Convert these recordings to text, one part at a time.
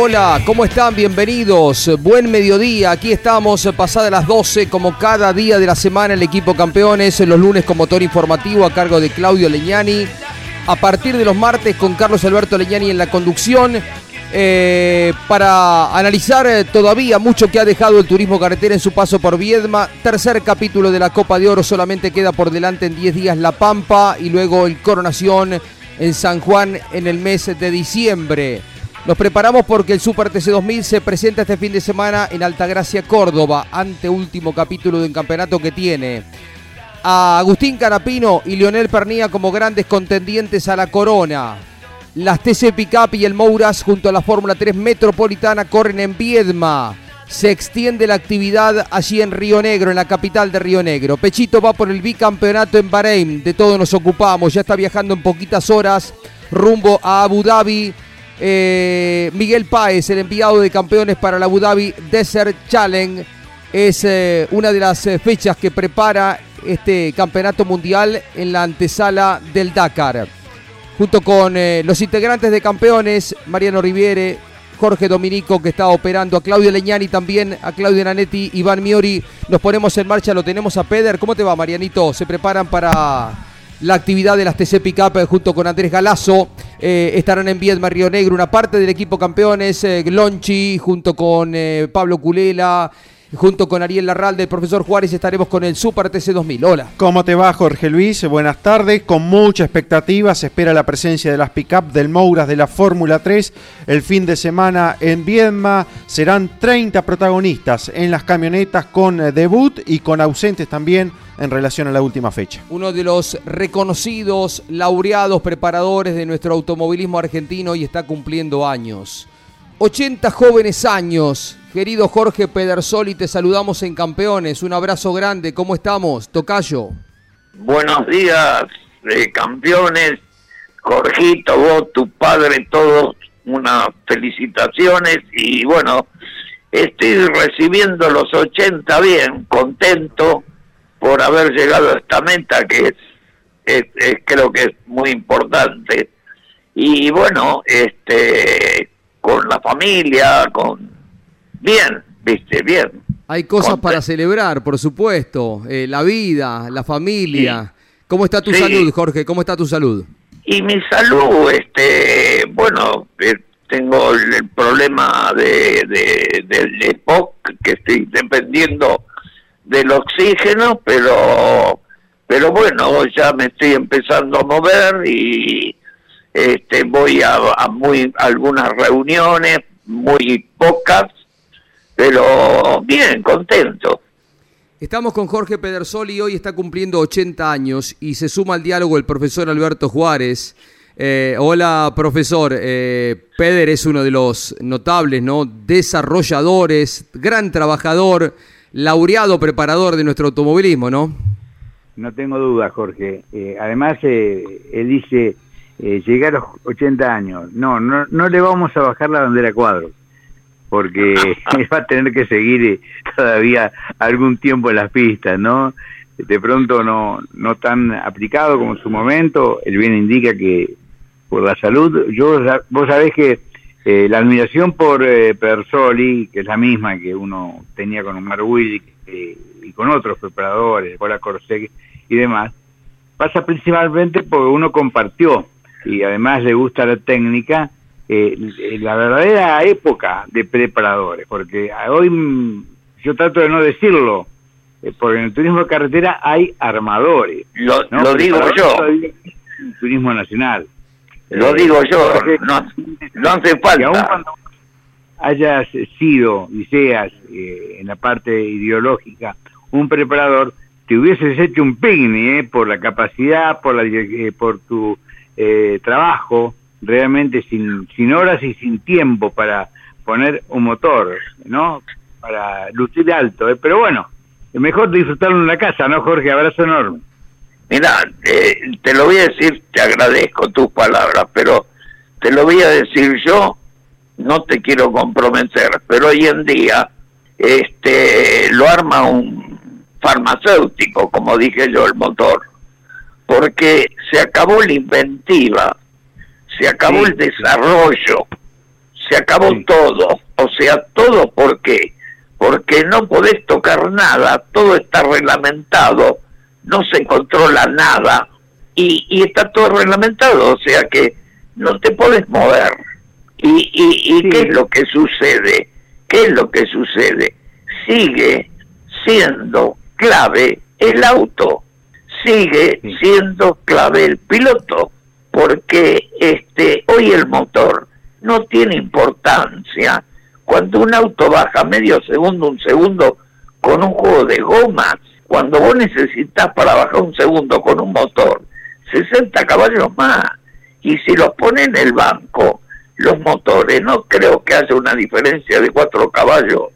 Hola, ¿cómo están? Bienvenidos. Buen mediodía. Aquí estamos eh, pasadas las 12, como cada día de la semana, el equipo campeones. Los lunes con motor informativo a cargo de Claudio Leñani. A partir de los martes con Carlos Alberto Leñani en la conducción. eh, para analizar eh, todavía mucho que ha dejado el turismo carretera en su paso por Viedma. Tercer capítulo de la Copa de Oro. Solamente queda por delante en 10 días La Pampa y luego el Coronación en San Juan en el mes de diciembre. Nos preparamos porque el Super TC 2000 se presenta este fin de semana en Altagracia, Córdoba, ante último capítulo de un campeonato que tiene a Agustín Carapino y Lionel Pernía como grandes contendientes a la corona. Las TC Pickup y el Mouras junto a la Fórmula 3 Metropolitana corren en Viedma. Se extiende la actividad allí en Río Negro, en la capital de Río Negro. Pechito va por el bicampeonato en Bahrein. De todo nos ocupamos. Ya está viajando en poquitas horas rumbo a Abu Dhabi. Eh, Miguel Páez, el enviado de campeones para la Abu Dhabi Desert Challenge, es eh, una de las eh, fechas que prepara este campeonato mundial en la antesala del Dakar. Junto con los integrantes de campeones, Mariano Riviere, Jorge Dominico, que está operando, a Claudio Leñani también, a Claudio Nanetti, Iván Miori, nos ponemos en marcha, lo tenemos a Peder. ¿Cómo te va, Marianito? Se preparan para la actividad de las TC Pickup eh, junto con Andrés Galazo. Eh, estarán en Viedma, Río Negro, una parte del equipo campeones, eh, Glonchi, junto con eh, Pablo Culela, junto con Ariel Larralde, el profesor Juárez, estaremos con el Super TC 2000. Hola. ¿Cómo te va, Jorge Luis? Buenas tardes. Con mucha expectativa se espera la presencia de las pick-up del Mouras de la Fórmula 3 el fin de semana en Viedma. Serán 30 protagonistas en las camionetas con eh, debut y con ausentes también en relación a la última fecha. Uno de los reconocidos, laureados preparadores de nuestro automovilismo argentino y está cumpliendo años. 80 jóvenes años. Querido Jorge Pedersoli, te saludamos en Campeones. Un abrazo grande. ¿Cómo estamos? Tocayo. Buenos días, eh, campeones. Jorgito, vos, tu padre, todos, unas felicitaciones. Y bueno, estoy recibiendo los 80 bien, contento por haber llegado a esta meta que es, es- es- creo que es muy importante. Y bueno, este con la familia, con bien, viste, bien. Hay cosas Conte- para celebrar, por supuesto. Eh, la vida, la familia. ¿Cómo está tu Sí. salud, Jorge? ¿Cómo está tu salud? Y mi salud, este, bueno, eh, tengo el, el problema de, de- del EPOC, que estoy dependiendo del oxígeno, pero, pero bueno, ya me estoy empezando a mover y este, voy a, muy algunas reuniones, muy pocas, pero bien, contento. Estamos con Jorge Pedersoli, hoy está cumpliendo 80 años y se suma al diálogo el profesor Alberto Juárez. Eh, hola, profesor. Eh, es uno de los notables, ¿no? Desarrolladores, gran trabajador, laureado preparador de nuestro automovilismo, ¿no? No tengo duda, Jorge. Eh, además, eh, él dice eh, llegar a los 80 años. No, no, no le vamos a bajar la bandera a cuadros, porque va a tener que seguir eh, todavía algún tiempo en las pistas, ¿no? De pronto no, no tan aplicado como en su momento. El bien indica que por la salud, yo vos sabés que eh, la admiración por eh, Persoli, que es la misma que uno tenía con Omar Willy eh, y con otros preparadores, Cola Corsec y demás, pasa principalmente porque uno compartió y además le gusta la técnica, eh, la verdadera época de preparadores, porque hoy yo trato de no decirlo, eh, porque en el turismo de carretera hay armadores. Lo, ¿no? lo digo yo, turismo nacional. Lo digo yo, no, no hace que aún falta. cuando hayas sido y seas eh, en la parte ideológica un preparador, te hubieses hecho un picnic eh, por la capacidad, por la eh, por tu eh, trabajo, realmente sin, sin horas y sin tiempo para poner un motor, ¿no? Para lucir alto, eh. pero bueno, es mejor disfrutarlo en la casa, ¿no, Jorge? Abrazo enorme. Mira, eh, te lo voy a decir, te agradezco tus palabras, pero te lo voy a decir yo, no te quiero comprometer, pero hoy en día este lo arma un farmacéutico, como dije yo, el motor, porque se acabó la inventiva, se acabó Sí, el desarrollo, se acabó Sí. todo, o sea, todo ¿por qué? Porque no podés tocar nada, todo está reglamentado, no se controla nada y, y está todo reglamentado, o sea que no te podés mover. ¿Y, y, y Sí. qué es lo que sucede? ¿Qué es lo que sucede? Sigue siendo clave el auto, sigue Sí. siendo clave el piloto, porque este hoy el motor no tiene importancia. Cuando un auto baja medio segundo, un segundo con un juego de gomas, cuando vos necesitas para bajar un segundo con un motor 60 caballos más, y si los pone en el banco, los motores, no creo que haya una diferencia de cuatro caballos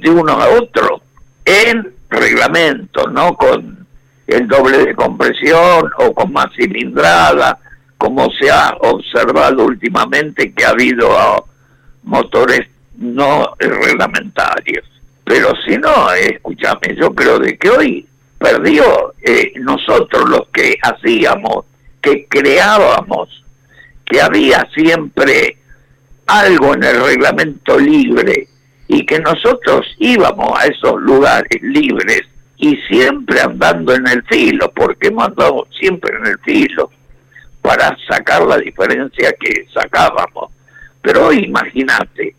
de uno a otro en reglamento, no con el doble de compresión o con más cilindrada, como se ha observado últimamente que ha habido ah, motores no reglamentarios. Pero si no, escúchame, yo creo de que hoy perdió eh, nosotros los que hacíamos, que creábamos, que había siempre algo en el reglamento libre y que nosotros íbamos a esos lugares libres y siempre andando en el filo, porque hemos andado siempre en el filo para sacar la diferencia que sacábamos. Pero hoy imagínate,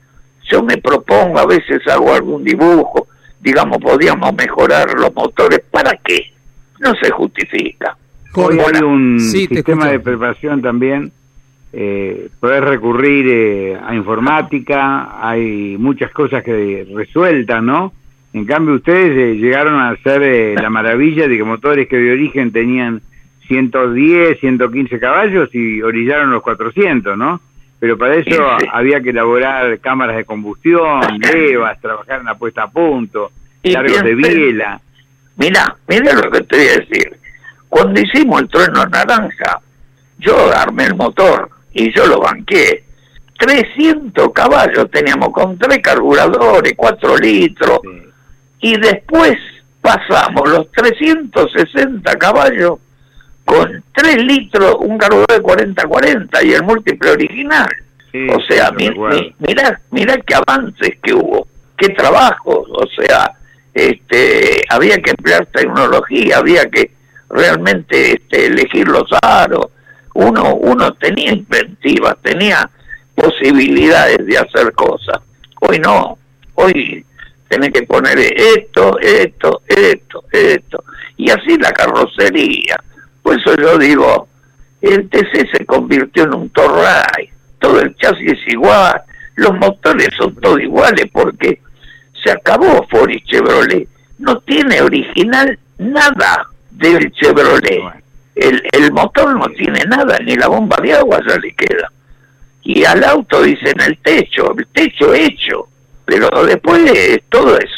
yo me propongo, a veces hago algún dibujo, digamos, podíamos mejorar los motores, ¿para qué? No se justifica. Hoy hay un Sí, sistema escucho. de preparación también. Eh, poder recurrir eh, a informática, hay muchas cosas que resueltan, ¿no? En cambio, ustedes eh, llegaron a hacer eh, la maravilla de que motores que de origen tenían 110, 115 caballos y orillaron los 400, ¿no? Pero para eso había que elaborar cámaras de combustión, levas, trabajar en la puesta a punto, Y largos de biela. Mira, mira lo que te voy a decir. Cuando hicimos el trueno naranja, yo armé el motor y yo lo banqué. 300 caballos teníamos con tres carburadores, 4 litros, Sí. y después pasamos los 360 caballos con 3 litros, un carburador de 40-40 y el múltiple original. Sí, o sea, mi- mi- mirá, mirá qué avances que hubo, qué trabajos, o sea, este, había que emplear tecnología, había que realmente este, elegir los aros, uno, uno tenía inventivas, tenía posibilidades de hacer cosas. Hoy no, hoy tenés que poner esto, esto, esto, esto, y así la carrocería. Por eso yo digo, el TC se convirtió en un Torray, todo el chasis es igual, los motores son todos iguales porque se acabó Ford y Chevrolet, no tiene original nada del Chevrolet. El, el motor no tiene nada, ni la bomba de agua ya le queda. Y al auto dicen el techo, el techo hecho, pero después todo es...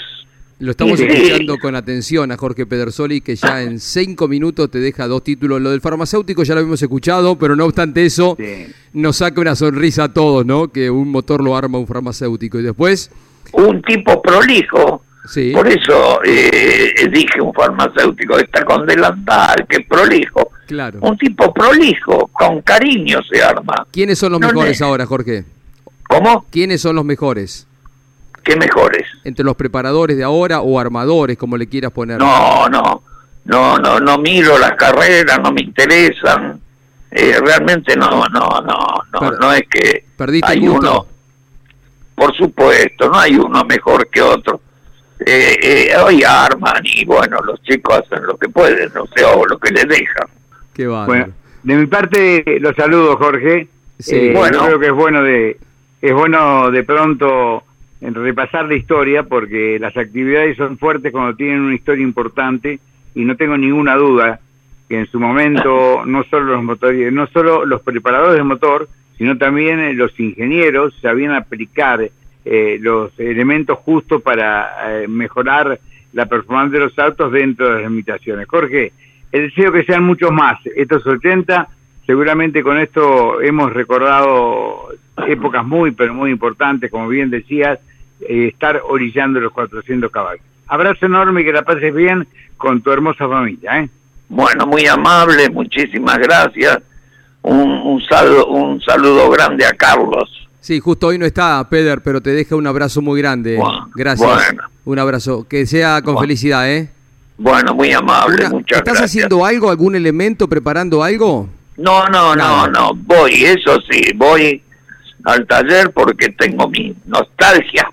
Lo estamos escuchando con atención a Jorge Pedersoli, que ya en cinco minutos te deja dos títulos. Lo del farmacéutico ya lo habíamos escuchado, pero no obstante eso, Sí. nos saca una sonrisa a todos, ¿no? Que un motor lo arma un farmacéutico. Y después, Un tipo prolijo, sí, por eso eh, dije un farmacéutico, está con delantal, que prolijo. claro. Un tipo prolijo, con cariño se arma. ¿Quiénes son los No mejores le- ahora, Jorge? ¿Cómo? ¿Quiénes son los mejores? ¿Qué mejores? ¿Entre los preparadores de ahora o armadores, como le quieras poner? No, no, no, no, no miro las carreras, no me interesan. Eh, realmente no, no, no, no, Per- no es que ¿Perdiste hay el gusto? uno, por supuesto, no hay uno mejor que otro. Eh, eh, hoy arman y bueno, los chicos hacen lo que pueden, o sea, o lo que les dejan. Qué. Bueno, de mi parte los saludo, Jorge. Sí. Eh, Bueno. yo creo que es bueno de es bueno de pronto en repasar la historia porque las actividades son fuertes cuando tienen una historia importante y no tengo ninguna duda que en su momento no solo los motores, no solo los preparadores de motor, sino también eh, los ingenieros sabían aplicar eh, los elementos justos para eh, mejorar la performance de los autos dentro de las limitaciones. Jorge, deseo que sean muchos más, estos 80, seguramente con esto hemos recordado épocas muy, pero muy importantes, como bien decías, eh, estar orillando los 400 caballos. Abrazo enorme y que la pases bien con tu hermosa familia. ¿eh? Bueno, muy amable, muchísimas gracias. Un, un saludo, un saludo grande a Carlos. Sí, justo hoy no está, Peder, pero te deja un abrazo muy grande. Bueno, Gracias. bueno. Un abrazo. Que sea con Bueno. felicidad, ¿eh? Bueno, muy amable, Una- muchas ¿Estás gracias. haciendo algo, algún elemento, preparando algo? No, no, no, no, voy, eso sí, voy al taller porque tengo mi nostalgia,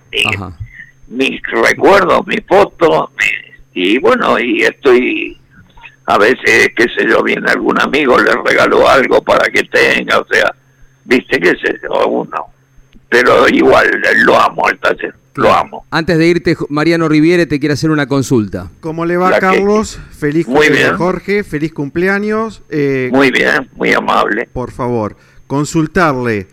mis recuerdos, mis fotos, mi- y bueno, y estoy, a veces, qué sé yo, viene algún amigo, le regalo algo para que tenga, o sea, viste, qué sé yo, uno, pero igual, lo amo al taller, lo amo. Antes de irte, Mariano Riviere te quiere hacer una consulta. ¿Cómo le va, La que- Carlos? Feliz Muy cumpleaños, bien. Jorge. Feliz cumpleaños. Eh, Muy bien, muy amable. por favor, consultarle.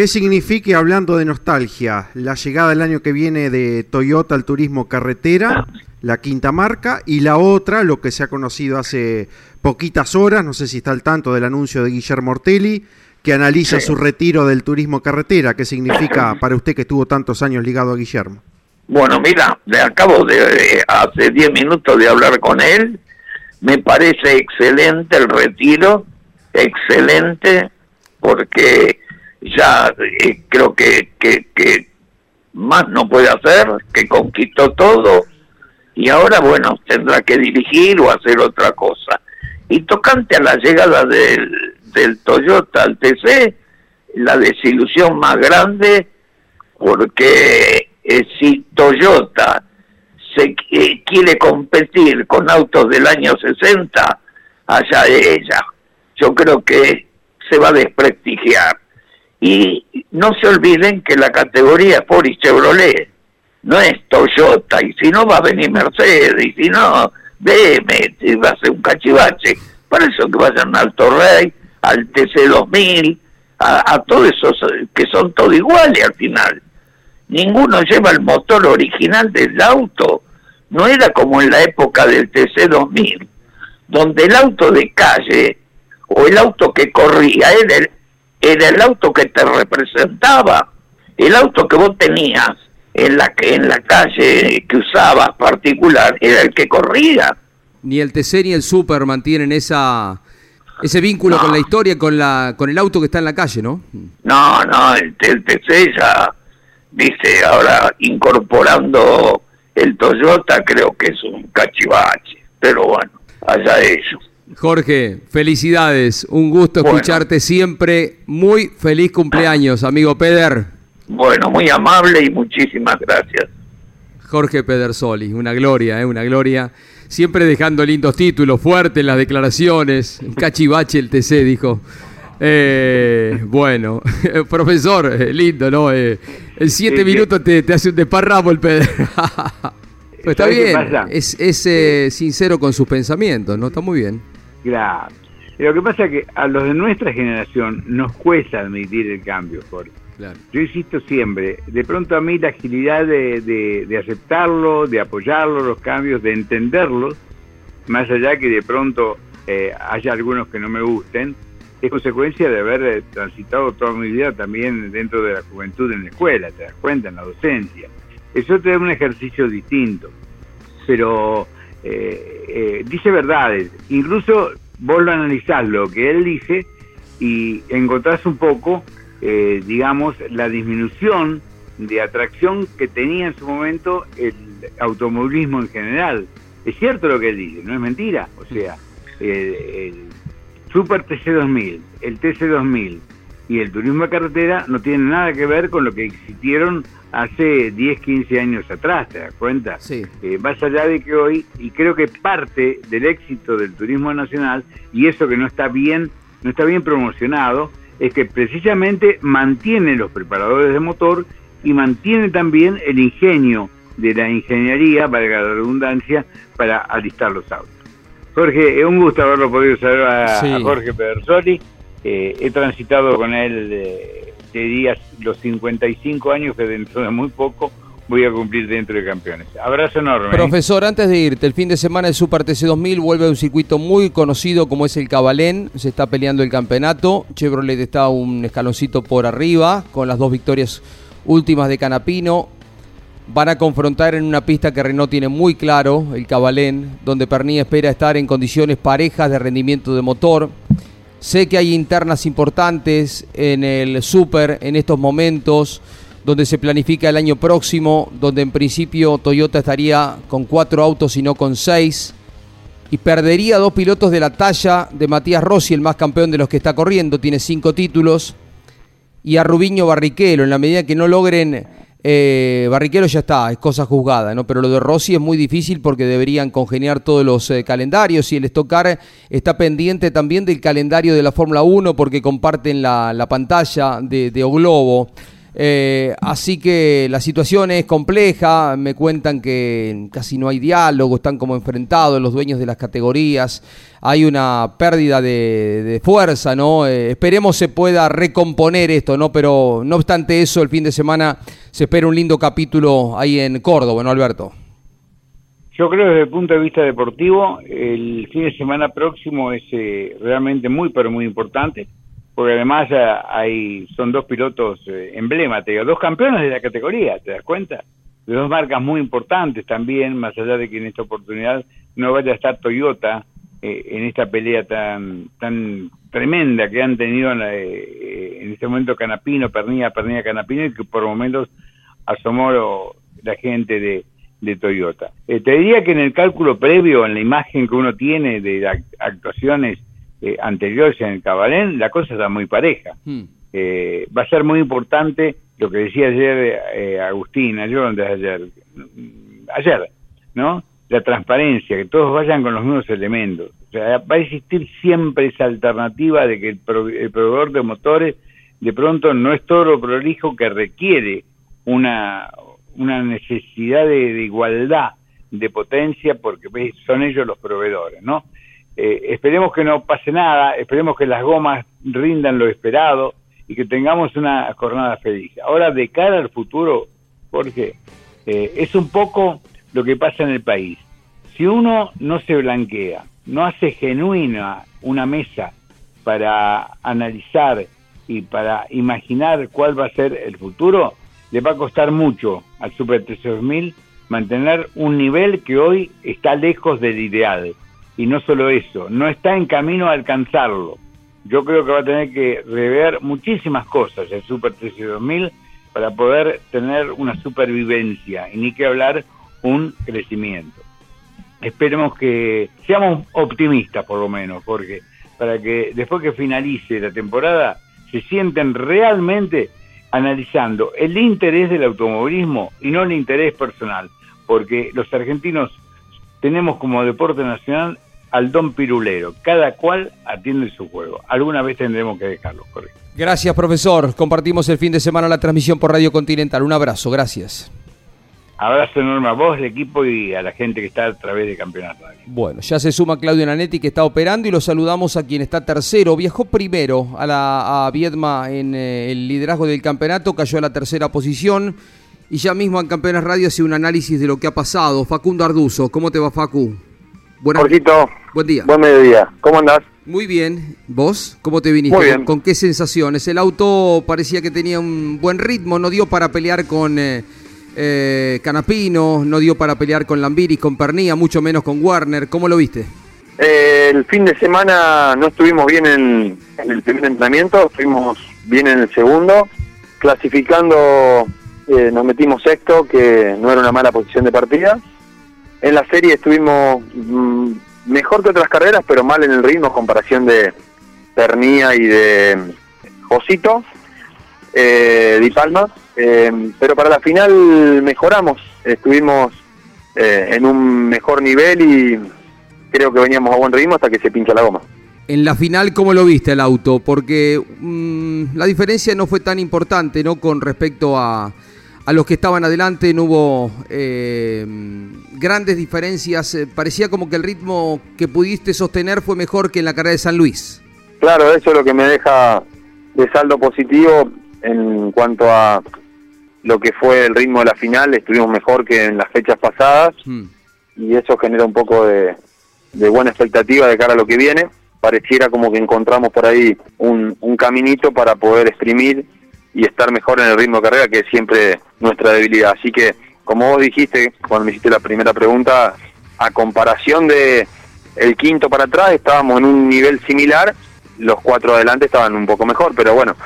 ¿Qué significa, hablando de nostalgia, la llegada el año que viene de Toyota al turismo carretera, la quinta marca, y la otra, lo que se ha conocido hace poquitas horas, no sé si está al tanto del anuncio de Guillermo Ortelli, que analiza Sí. su retiro del turismo carretera? ¿Qué significa para usted que estuvo tantos años ligado a Guillermo? Bueno, mira, le acabo de eh, hace 10 minutos de hablar con él. Me parece excelente el retiro, excelente, porque ya eh, creo que, que, más no puede hacer, que conquistó todo y ahora, bueno, tendrá que dirigir o hacer otra cosa. Y tocante a la llegada del, del Toyota al TC, la desilusión más grande porque eh, si Toyota se qui- quiere competir con autos del año 60, allá de ella. Yo creo que se va a desprestigiar. Y no se olviden que la categoría Ford y Chevrolet no es Toyota, y si no va a venir Mercedes, y si no, BM, va a ser un cachivache. Por eso que vayan al Torrey, al TC2000, a, a todos esos que son todos iguales al final ninguno lleva el motor original del auto. No era como en la época del TC2000, donde el auto de calle o el auto que corría era el, era el auto que te representaba, el auto que vos tenías en la que en la calle que usabas particular era el que corría. Ni el TC ni el Super mantienen esa ese vínculo No. con la historia, con la con el auto que está en la calle, ¿no? No, no, el, el TC ya, dice, ahora incorporando el Toyota, creo que es un cachivache. Pero bueno, allá ellos. Jorge, felicidades, un gusto Bueno. escucharte siempre. Muy feliz cumpleaños, amigo Peder. Bueno, muy amable y muchísimas gracias. Jorge Pedersoli, una gloria, ¿eh? una gloria. Siempre dejando lindos títulos, fuertes en las declaraciones. Cachivache el TC, dijo. Eh, bueno, profesor, eh, lindo, ¿no? Eh, en siete Sí, minutos te, te hace un desparramo el Peder. Pero está ¿Sabes qué bien, es, es, eh, sincero con sus pensamientos, ¿no? Está muy bien. Claro. Lo que pasa es que a los de nuestra generación nos cuesta admitir el cambio, Jorge. Claro. Yo insisto siempre, de pronto a mí la agilidad de, de- de aceptarlo, de apoyarlo, los cambios, de entenderlos, más allá que de pronto eh, haya algunos que no me gusten, es consecuencia de haber eh, transitado toda mi vida también dentro de la juventud en la escuela, te das cuenta, en la docencia. Eso te da un ejercicio distinto, pero eh, eh, dice verdades, incluso vos lo analizás lo que él dice y encontrás un poco, eh, digamos, la disminución de atracción que tenía en su momento el automovilismo en general. Es cierto lo que él dice, no es mentira. O sea, el, el Super TC2000, el TC2000 y el turismo de carretera no tienen nada que ver con lo que existieron hace 10, 15 años atrás, ¿te das cuenta? Sí. Eh, más allá de que hoy, y creo que parte del éxito del turismo nacional, y eso que no está bien, no está bien promocionado, es que precisamente mantiene los preparadores de motor y mantiene también el ingenio de la ingeniería, valga la redundancia, para alistar los autos. Jorge, es un gusto haberlo podido saber a, Sí. a Jorge Pedersoli. Eh, he transitado con él, te diría, los 55 años que dentro de muy poco voy a cumplir dentro de campeones. Abrazo enorme. ¿eh? Profesor, antes de irte, el fin de semana el Super TC2000 vuelve a un circuito muy conocido como es el Cabalén. Se está peleando el campeonato. Chevrolet está un escaloncito por arriba con las dos victorias últimas de Canapino. Van a confrontar en una pista que Renault tiene muy claro, el Cabalén, donde Pernilla espera estar en condiciones parejas de rendimiento de motor. Sé que hay internas importantes en el Super en estos momentos, donde se planifica el año próximo, donde en principio Toyota estaría con cuatro autos y no con seis, y perdería dos pilotos de la talla de Matías Rossi, el más campeón de los que está corriendo, tiene cinco títulos, y a Rubiño Barrichello, en la medida que no logren... eh, Barrichello ya está, es cosa juzgada, ¿no? Pero lo de Rossi es muy difícil porque deberían congeniar todos los eh, calendarios y el Stock Car está pendiente también del calendario de la Fórmula 1 porque comparten la, la pantalla de, de O Globo. Eh, así que la situación es compleja, me cuentan que casi no hay diálogo, están como enfrentados los dueños de las categorías, hay una pérdida de, fuerza, ¿no? Eh, esperemos se pueda recomponer esto, ¿no? Pero no obstante eso, el fin de semana se espera un lindo capítulo ahí en Córdoba, ¿no, Alberto? Yo creo desde el punto de vista deportivo, el fin de semana próximo es eh, realmente muy, pero muy importante, porque además eh, hay son dos pilotos eh, emblemáticos, dos campeones de la categoría, ¿te das cuenta? De dos marcas muy importantes también, más allá de que en esta oportunidad no vaya a estar Toyota eh, en esta pelea tan tan tremenda que han tenido en, la- eh, en este momento Canapino, Pernilla, Pernilla, Canapino, y que por momentos asomó la gente de, de Toyota. Eh, te diría que en el cálculo previo, en la imagen que uno tiene de actuaciones eh, anteriores en el Cabalén, la cosa está muy pareja. Hmm. Eh, va a ser muy importante lo que decía ayer eh, Agustín, ayer, ayer, mm, ayer, ¿no? La transparencia, que todos vayan con los mismos elementos. O sea, va a existir siempre esa alternativa de que el, pro- el proveedor de motores de pronto no es todo lo prolijo que requiere una, una necesidad de, de igualdad de potencia porque son ellos los proveedores, ¿no? Eh, esperemos que no pase nada, esperemos que las gomas rindan lo esperado y que tengamos una jornada feliz. Ahora, de cara al futuro, Jorge, eh, es un poco lo que pasa en el país. Si uno no se blanquea, no hace genuina una mesa para analizar y para imaginar cuál va a ser el futuro, le va a costar mucho al Super 3000 mantener un nivel que hoy está lejos del ideal. Y no solo eso, no está en camino a alcanzarlo. Yo creo que va a tener que rever muchísimas cosas el Super 3000 para poder tener una supervivencia y ni que hablar un crecimiento. Esperemos que seamos optimistas por lo menos, Jorge, para que después que finalice la temporada se sienten realmente analizando el interés del automovilismo y no el interés personal, porque los argentinos tenemos como deporte nacional al don pirulero, cada cual atiende su juego. Alguna vez tendremos que dejarlo, Jorge. Gracias, profesor. Compartimos el fin de semana la transmisión por Radio Continental. Un abrazo, gracias. Abrazo enorme a vos, el equipo y a la gente que está a través de Campeonato Radio. Bueno, ya se suma Claudio Nanetti que está operando y lo saludamos a quien está tercero. Viajó primero a, la, a Viedma en eh, el liderazgo del campeonato, cayó a la tercera posición y ya mismo en Campeones Radio hace un análisis de lo que ha pasado. Facundo Arduzo, ¿cómo te va Facu? Buenas, Jorgito, buen día. buen mediodía. ¿Cómo andás? Muy bien. ¿Vos? ¿Cómo te viniste? Muy bien. ¿Con qué sensaciones? El auto parecía que tenía un buen ritmo, no dio para pelear con eh, eh, Canapino, no dio para pelear con Lambiris, con Pernía, mucho menos con Warner. ¿Cómo lo viste? Eh, el fin de semana no estuvimos bien en, en el primer entrenamiento, estuvimos bien en el segundo. Clasificando nos metimos sexto, que no era una mala posición de partida. En la serie estuvimos mm, mejor que otras carreras, pero mal en el ritmo comparación de Pernía y de Josito, eh, Di Palma. Eh, pero para la final mejoramos, estuvimos eh, en un mejor nivel y creo que veníamos a buen ritmo hasta que se pincha la goma. En la final, ¿cómo lo viste el auto? Porque mm, la diferencia no fue tan importante, ¿no? Con respecto a, a los que estaban adelante, no hubo eh, grandes diferencias. Eh, Parecía como que el ritmo que pudiste sostener fue mejor que en la carrera de San Luis. Claro, eso es lo que me deja de saldo positivo en cuanto a lo que fue el ritmo de la final. Estuvimos mejor que en las fechas pasadas Mm. y eso genera un poco de, de buena expectativa de cara a lo que viene. Pareciera como que encontramos por ahí un, un caminito para poder exprimir y estar mejor en el ritmo de carrera, que es siempre nuestra debilidad. Así que, como vos dijiste cuando me hiciste la primera pregunta, a comparación de el quinto para atrás, estábamos en un nivel similar, los cuatro adelante estaban un poco mejor, pero bueno,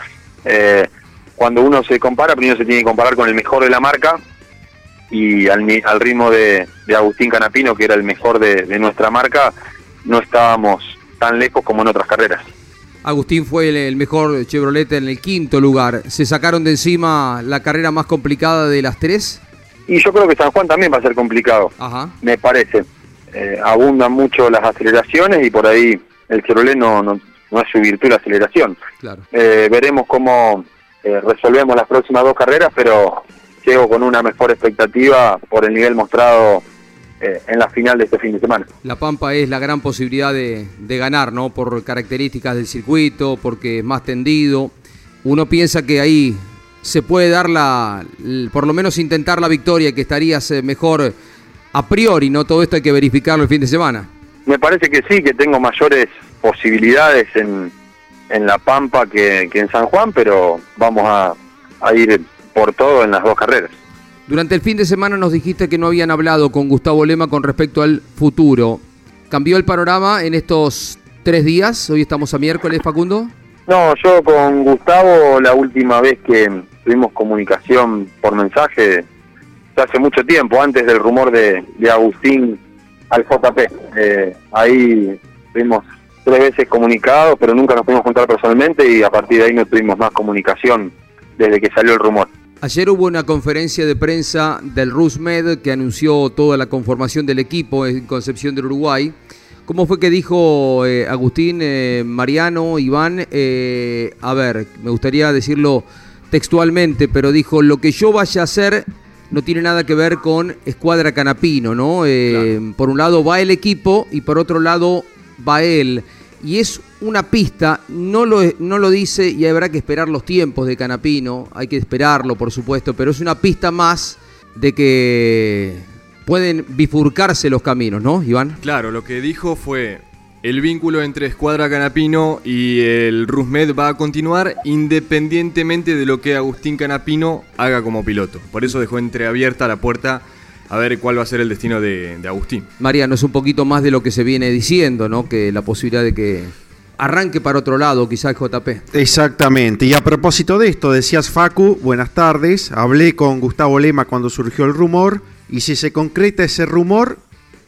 eh, cuando uno se compara, primero se tiene que comparar con el mejor de la marca y al, al ritmo de, de Agustín Canapino, que era el mejor de nuestra marca, no estábamos tan lejos como en otras carreras. Agustín fue el, el mejor Chevrolet en el quinto lugar. ¿Se sacaron de encima la carrera más complicada de las tres? Y yo creo que San Juan también va a ser complicado, Ajá. me parece. Eh, abundan mucho las aceleraciones y por ahí el Chevrolet no, no, no es su virtud la aceleración. Claro. Eh, veremos cómo eh, resolvemos las próximas dos carreras, pero llego con una mejor expectativa por el nivel mostrado eh, en la final de este fin de semana. La Pampa es la gran posibilidad de, de ganar, ¿no? Por características del circuito, porque es más tendido. Uno piensa que ahí se puede dar la, por lo menos intentar la victoria, que estarías eh, mejor a priori, ¿no? Todo esto hay que verificarlo el fin de semana. Me parece que sí, que tengo mayores posibilidades en, en La Pampa que, que en San Juan, pero vamos a, a ir por todo en las dos carreras. Durante el fin de semana nos dijiste que no habían hablado con Gustavo Lema con respecto al futuro. ¿Cambió el panorama en estos tres días? Hoy estamos a miércoles, Facundo. No, yo con Gustavo la última vez que tuvimos comunicación por mensaje, hace mucho tiempo, antes del rumor de, de Agustín al JP. Eh, ahí estuvimos tres veces comunicados, pero nunca nos pudimos juntar personalmente y a partir de ahí no tuvimos más comunicación desde que salió el rumor. Ayer hubo una conferencia de prensa del RusMed que anunció toda la conformación del equipo en Concepción del Uruguay. ¿Cómo fue que dijo eh, Agustín, eh, Mariano, Iván? Eh, a ver, me gustaría decirlo textualmente, pero dijo, lo que yo vaya a hacer no tiene nada que ver con Escuadra Canapino, ¿no? Por un lado va el equipo y por otro lado va él. Y es una pista, no lo, no lo dice y habrá que esperar los tiempos de Canapino, hay que esperarlo por supuesto, pero es una pista más de que pueden bifurcarse los caminos, ¿no, Iván? Claro, lo que dijo fue el vínculo entre Escuadra Canapino y el Rusmed va a continuar independientemente de lo que Agustín Canapino haga como piloto. Por eso dejó entreabierta la puerta a ver cuál va a ser el destino de, de Agustín. Mariano, es un poquito más de lo que se viene diciendo, ¿no? Que la posibilidad de que arranque para otro lado, quizás JP. Exactamente. Y a propósito de esto, decías Facu, buenas tardes. Hablé con Gustavo Lema cuando surgió el rumor. Y si se concreta ese rumor,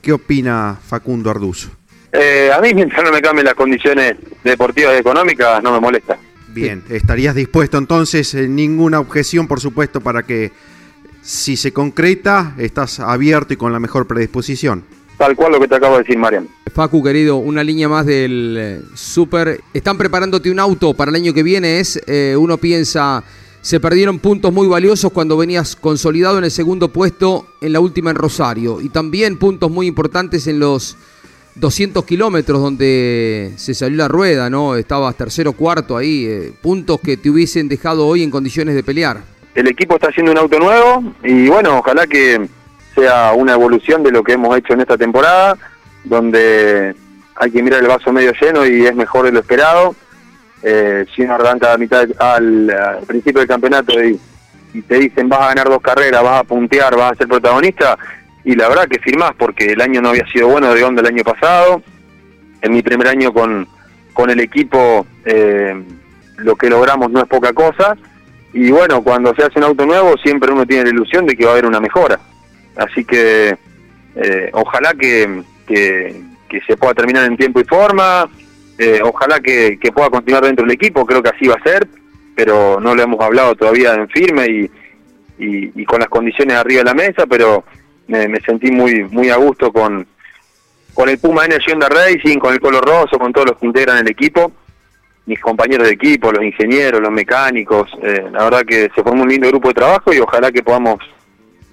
¿qué opina Facundo Arduzo? Eh, a mí mientras no me cambien las condiciones deportivas y económicas no me molesta. Bien, ¿estarías dispuesto entonces? eh, ninguna objeción, por supuesto, para que si se concreta, estás abierto y con la mejor predisposición. Tal cual lo que te acabo de decir, Marian. Facu, querido, una línea más del eh, Super. Están preparándote un auto para el año que viene. Es, eh, uno piensa, se perdieron puntos muy valiosos cuando venías consolidado en el segundo puesto en la última en Rosario. Y también puntos muy importantes en los 200 kilómetros donde se salió la rueda, ¿no? Estabas tercero, cuarto ahí. eh, puntos que te hubiesen dejado hoy en condiciones de pelear. El equipo está haciendo un auto nuevo y bueno, ojalá que sea una evolución de lo que hemos hecho en esta temporada, donde hay que mirar el vaso medio lleno y es mejor de lo esperado. Eh, si uno arranca a mitad al, principio del campeonato y, y te dicen vas a ganar dos carreras, vas a puntear, vas a ser protagonista, y la verdad que firmás porque el año no había sido bueno de onda el año pasado. En mi primer año con, con el equipo eh, lo que logramos no es poca cosa. Y bueno, cuando se hace un auto nuevo siempre uno tiene la ilusión de que va a haber una mejora. Así que eh, ojalá que, que, se pueda terminar en tiempo y forma, eh, ojalá que, que pueda continuar dentro del equipo, creo que así va a ser, pero no lo hemos hablado todavía en firme y, y, con las condiciones arriba de la mesa, pero me, sentí muy muy a gusto con, con el Puma Energy Honda Racing, con el Colo Rosso, con todos los que integran el equipo, mis compañeros de equipo, los ingenieros, los mecánicos, eh, la verdad que se formó un lindo grupo de trabajo y ojalá que podamos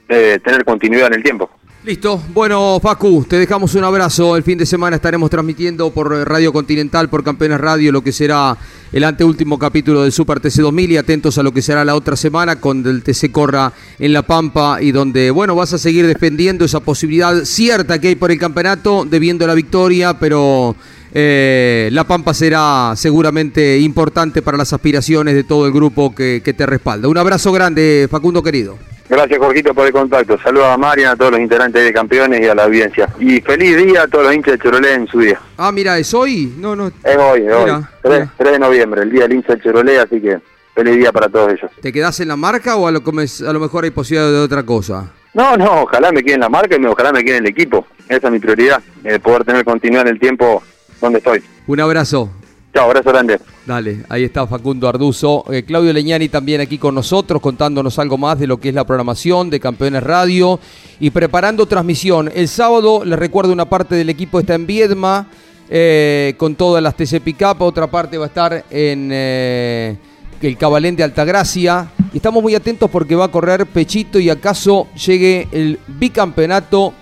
eh, tener continuidad en el tiempo. Listo. Bueno, Facu, te dejamos un abrazo. El fin de semana estaremos transmitiendo por Radio Continental, por Campeones Radio, lo que será el anteúltimo capítulo del Super TC 2000 y atentos a lo que será la otra semana con el TC Corra en La Pampa y donde, bueno, vas a seguir defendiendo esa posibilidad cierta que hay por el campeonato, debiendo la victoria, pero eh, La Pampa será seguramente importante para las aspiraciones de todo el grupo que te respalda. Un abrazo grande, Facundo querido. Gracias, Jorgito, por el contacto. Saludos a Marian, a todos los integrantes de campeones y a la audiencia. Y feliz día a todos los hinchas de Chevrolet en su día. Ah, mira, ¿es hoy? No, no. Es hoy, es hoy. Mira, 3, mira. 3 de noviembre, el día del hincha de Chevrolet, así que feliz día para todos ellos. ¿Te quedás en la marca o a lo, come- a lo mejor hay posibilidad de otra cosa? No, no, ojalá me quede en la marca y ojalá me quede en el equipo. Esa es mi prioridad, eh, poder tener continuidad en el tiempo donde estoy. Un abrazo. Chao, abrazo grande. Dale, ahí está Facundo Arduzo. Eh, Claudio Leñani también aquí con nosotros, contándonos algo más de lo que es la programación de Campeones Radio y preparando transmisión. El sábado, les recuerdo, una parte del equipo está en Viedma eh, con todas las TC Pickup, otra parte va a estar en eh, el Cabalén de Altagracia. Y estamos muy atentos porque va a correr Pechito y acaso llegue el bicampeonato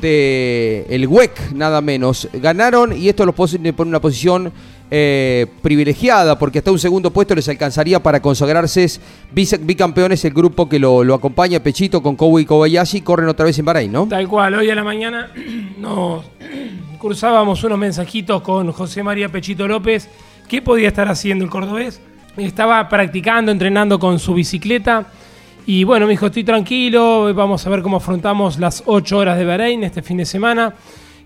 de el WEC, nada menos. Ganaron y esto los pone por una posición eh, privilegiada, porque hasta un segundo puesto les alcanzaría para consagrarse bicampeones el grupo que lo, lo acompaña, Pechito con Kobe y Kobayashi, corren otra vez en Bahrein, ¿no? Tal cual, hoy a la mañana nos cruzábamos unos mensajitos con José María Pechito López. ¿Qué podía estar haciendo el cordobés? Estaba practicando, entrenando con su bicicleta. Y bueno, me dijo, estoy tranquilo, vamos a ver cómo afrontamos las 8 horas de Bahrein este fin de semana.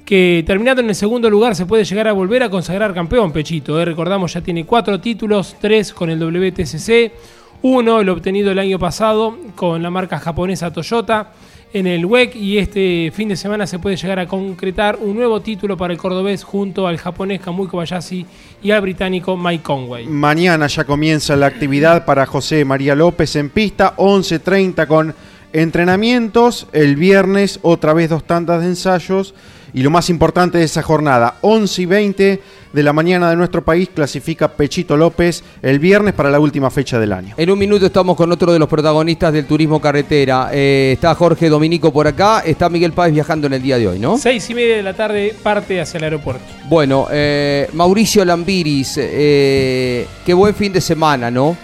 Que terminando en el segundo lugar se puede llegar a volver a consagrar campeón, Pechito. ¿eh? Recordamos, ya tiene cuatro títulos, tres con el WTCC, uno el obtenido el año pasado con la marca japonesa Toyota en el WEC y este fin de semana se puede llegar a concretar un nuevo título para el cordobés junto al japonés Kamui Kobayashi y al británico Mike Conway. Mañana ya comienza la actividad para José María López en pista, 11.30 con entrenamientos, el viernes otra vez dos tandas de ensayos y lo más importante de esa jornada, 11 y 20 de la mañana de nuestro país clasifica Pechito López el viernes para la última fecha del año. En un minuto estamos con otro de los protagonistas del turismo carretera. Eh, está Jorge Dominico por acá, está Miguel Páez viajando en el día de hoy, ¿no? Seis y media de la tarde parte hacia el aeropuerto. Bueno, eh, Mauricio Lambiris, eh, qué buen fin de semana, ¿no?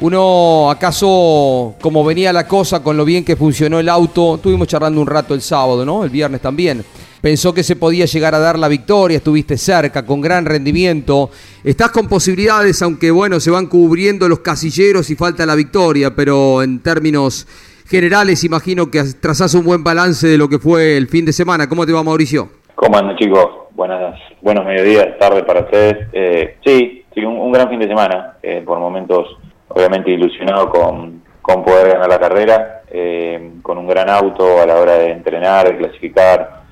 Uno, acaso, como venía la cosa con lo bien que funcionó el auto, estuvimos charlando un rato el sábado, ¿no? El viernes también. Pensó que se podía llegar a dar la victoria, estuviste cerca, con gran rendimiento. Estás con posibilidades, aunque bueno, se van cubriendo los casilleros y falta la victoria, pero en términos generales imagino que trazás un buen balance de lo que fue el fin de semana. ¿Cómo te va, Mauricio? ¿Cómo andan chicos? Buenas, buenos mediodías, tarde para ustedes. Eh, sí, sí, un, gran fin de semana. Eh, por momentos, obviamente ilusionado con, con poder ganar la carrera, eh, con un gran auto a la hora de entrenar, de clasificar.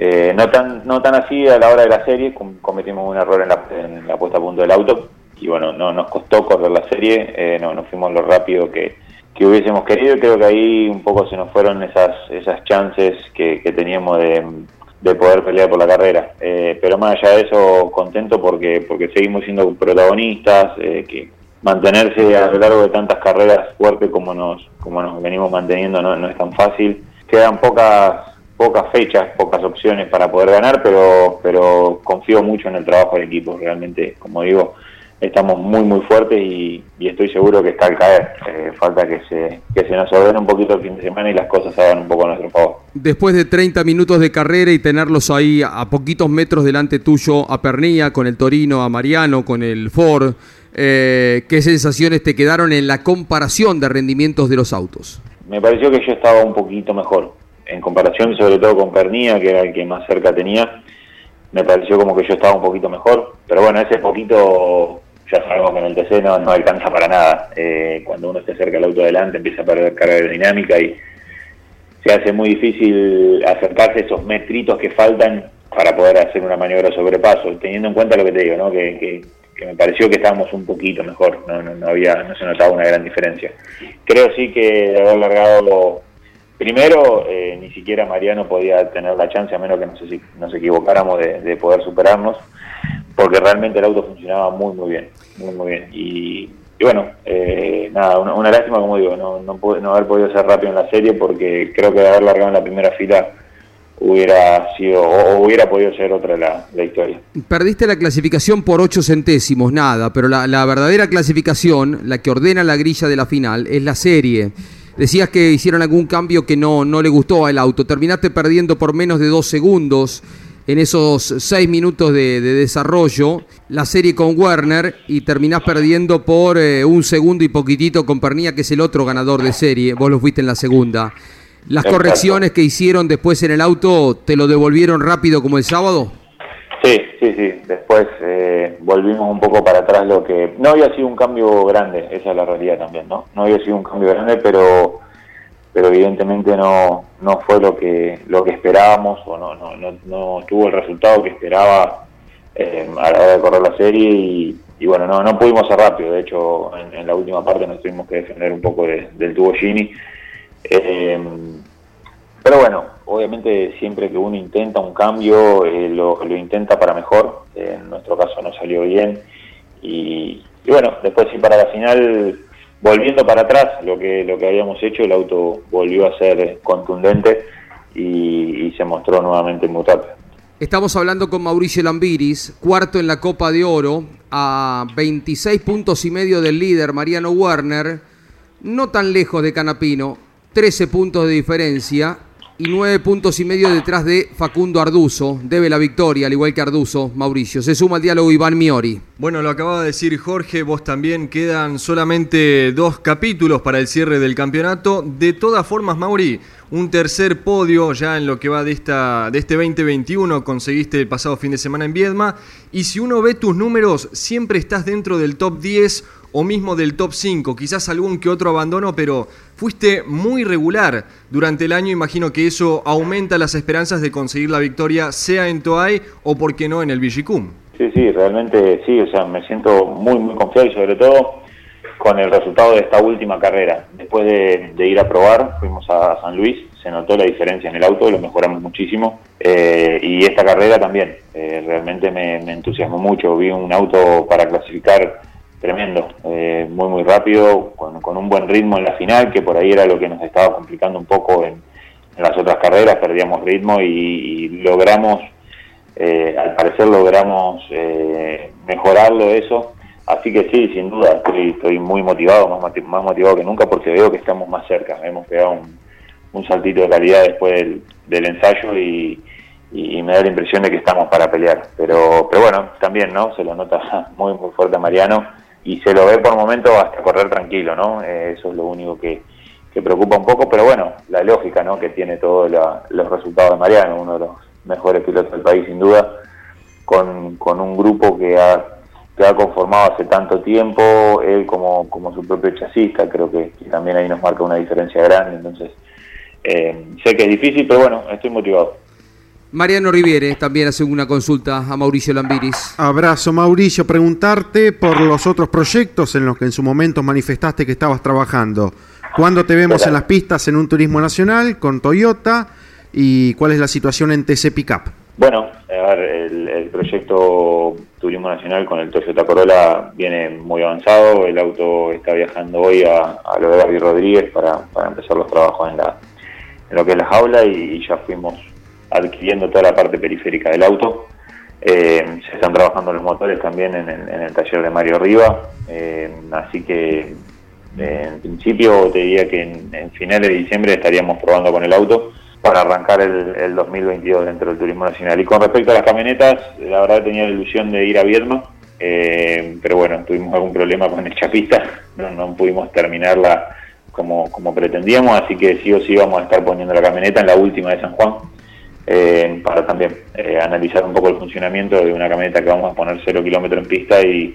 Eh, no tan no tan así a la hora de la serie, com- cometimos un error en la, en la puesta a punto del auto y bueno, no nos costó correr la serie, eh, no, no fuimos lo rápido que, que hubiésemos querido y creo que ahí un poco se nos fueron esas esas chances que, que teníamos de, de poder pelear por la carrera. Eh, pero más allá de eso, contento porque porque seguimos siendo protagonistas, eh, que, mantenerse a lo largo de tantas carreras fuerte como nos, como nos venimos manteniendo no, no es tan fácil. Quedan pocas, pocas fechas, pocas opciones para poder ganar, pero, pero confío mucho en el trabajo del equipo. Realmente, como digo, estamos muy muy fuertes y, y estoy seguro que está al caer. Eh, falta que se, que se nos ordene un poquito el fin de semana y las cosas se hagan un poco a nuestro favor. Después de 30 minutos de carrera y tenerlos ahí a poquitos metros delante tuyo, a Pernilla, con el Torino, a Mariano, con el Ford, eh, ¿qué sensaciones te quedaron en la comparación de rendimientos de los autos? Me pareció que yo estaba un poquito mejor, en comparación sobre todo con Pernilla, que era el que más cerca tenía. Me pareció como que yo estaba un poquito mejor, pero bueno, ese poquito ya sabemos que en el TC no, alcanza para nada. Eh, cuando uno esté cerca del auto adelante empieza a perder carga aerodinámica y se hace muy difícil acercarse a esos metritos que faltan para poder hacer una maniobra sobrepaso, teniendo en cuenta lo que te digo, ¿no? que, que, que me pareció que estábamos un poquito mejor, no, no, no, había, no se notaba una gran diferencia. Creo sí que de haber largado primero, eh, ni siquiera Mariano podía tener la chance, a menos que nos, nos equivocáramos de, de poder superarnos porque realmente el auto funcionaba muy, muy bien, muy, muy bien. Y, y bueno, eh, nada, una, lástima, como digo, no, no, no, haber podido ser rápido en la serie porque creo que de haber largado en la primera fila hubiera sido o hubiera podido ser otra la, historia. Perdiste la clasificación por 8 centésimos, nada, pero la verdadera clasificación, la que ordena la grilla de la final, es la serie. Decías que hicieron algún cambio que no, no le gustó al auto. Terminaste perdiendo por menos de dos segundos en esos seis minutos de, de, desarrollo la serie con Werner y terminás perdiendo por eh, un segundo y poquitito con Pernilla, que es el otro ganador de serie. Vos lo fuiste en la segunda. ¿Las correcciones que hicieron después en el auto te lo devolvieron rápido como el sábado? Sí, sí, sí. Después eh, volvimos un poco para atrás lo que... No había sido un cambio grande, esa es la realidad también, ¿no? No había sido un cambio grande, pero pero evidentemente no, no fue lo que lo que esperábamos o no, no, no, no tuvo el resultado que esperaba eh, a la hora de correr la serie y, bueno, no, no pudimos ser rápido, de hecho en, la última parte nos tuvimos que defender un poco de, del tubo Gini. Eh, pero bueno, obviamente siempre que uno intenta un cambio, eh, lo, intenta para mejor, en nuestro caso no salió bien. Y, bueno, después sí para la final volviendo para atrás lo que lo que habíamos hecho el auto volvió a ser contundente y, se mostró nuevamente rápido Estamos hablando con Mauricio Lambiris, cuarto en la Copa de Oro, a 26 puntos y medio del líder Mariano Werner, no tan lejos de Canapino, 13 puntos de diferencia y 9 puntos y medio detrás de Facundo Arduzo. Debe la victoria, al igual que Arduzo, Mauricio. Se suma al diálogo Iván Miori. Bueno, lo acaba de decir Jorge, vos también quedan solamente dos capítulos para el cierre del campeonato. De todas formas, Mauri, un tercer podio ya en lo que va de, esta, de este 2021, conseguiste el pasado fin de semana en Viedma. Y si uno ve tus números, siempre estás dentro del top 10 o mismo del top 5, quizás algún que otro abandono, pero fuiste muy regular durante el año. Imagino que eso aumenta las esperanzas de conseguir la victoria, sea en Toay o, por qué no, en el Vigicum. Sí, sí, realmente sí, o sea, me siento muy, muy confiado y sobre todo con el resultado de esta última carrera. Después de, ir a probar, fuimos a San Luis, se notó la diferencia en el auto, lo mejoramos muchísimo. Eh, y esta carrera también, eh, realmente me, me entusiasmó mucho. Vi un auto para clasificar tremendo, eh, muy muy rápido, con, con, un buen ritmo en la final, que por ahí era lo que nos estaba complicando un poco en, en las otras carreras, perdíamos ritmo y, y logramos, eh, al parecer logramos eh, mejorarlo eso, así que sí, sin duda, estoy, estoy muy motivado, más, más, motivado que nunca porque veo que estamos más cerca, hemos pegado un, un saltito de calidad después del, del ensayo y, y, me da la impresión de que estamos para pelear. Pero, pero bueno, también, ¿no? Se lo nota muy, muy fuerte a Mariano y se lo ve por momento hasta correr tranquilo, ¿no? Eh, eso es lo único que, que, preocupa un poco, pero bueno, la lógica, ¿no? Que tiene todos los resultados de Mariano, uno de los mejores pilotos del país, sin duda, con, con un grupo que ha, que ha conformado hace tanto tiempo, él como, como su propio chasista, creo que, que también ahí nos marca una diferencia grande, entonces eh, sé que es difícil, pero bueno, estoy motivado. Mariano Riviere también hace una consulta a Mauricio Lambiris. Abrazo Mauricio, preguntarte por los otros proyectos en los que en su momento manifestaste que estabas trabajando. ¿Cuándo te vemos en las pistas en un turismo nacional con Toyota y cuál es la situación en TC Pickup? Bueno, a ver, el, el proyecto Turismo Nacional con el Toyota Corolla viene muy avanzado. El auto está viajando hoy a, lo de Gaby Rodríguez para, empezar los trabajos en, la, en lo que es la jaula y, ya fuimos adquiriendo toda la parte periférica del auto. Eh, se están trabajando los motores también en el, en el taller de Mario Riva, eh, así que eh, en principio te diría que en, en finales de diciembre estaríamos probando con el auto para arrancar el, el 2022 dentro del Turismo Nacional. Y con respecto a las camionetas, la verdad tenía la ilusión de ir a Viedma, eh, pero bueno, tuvimos algún problema con el chapista, no, no pudimos terminarla como, como pretendíamos, así que sí o sí vamos a estar poniendo la camioneta en la última de San Juan, eh, para también eh, analizar un poco el funcionamiento de una camioneta que vamos a poner cero kilómetro en pista y,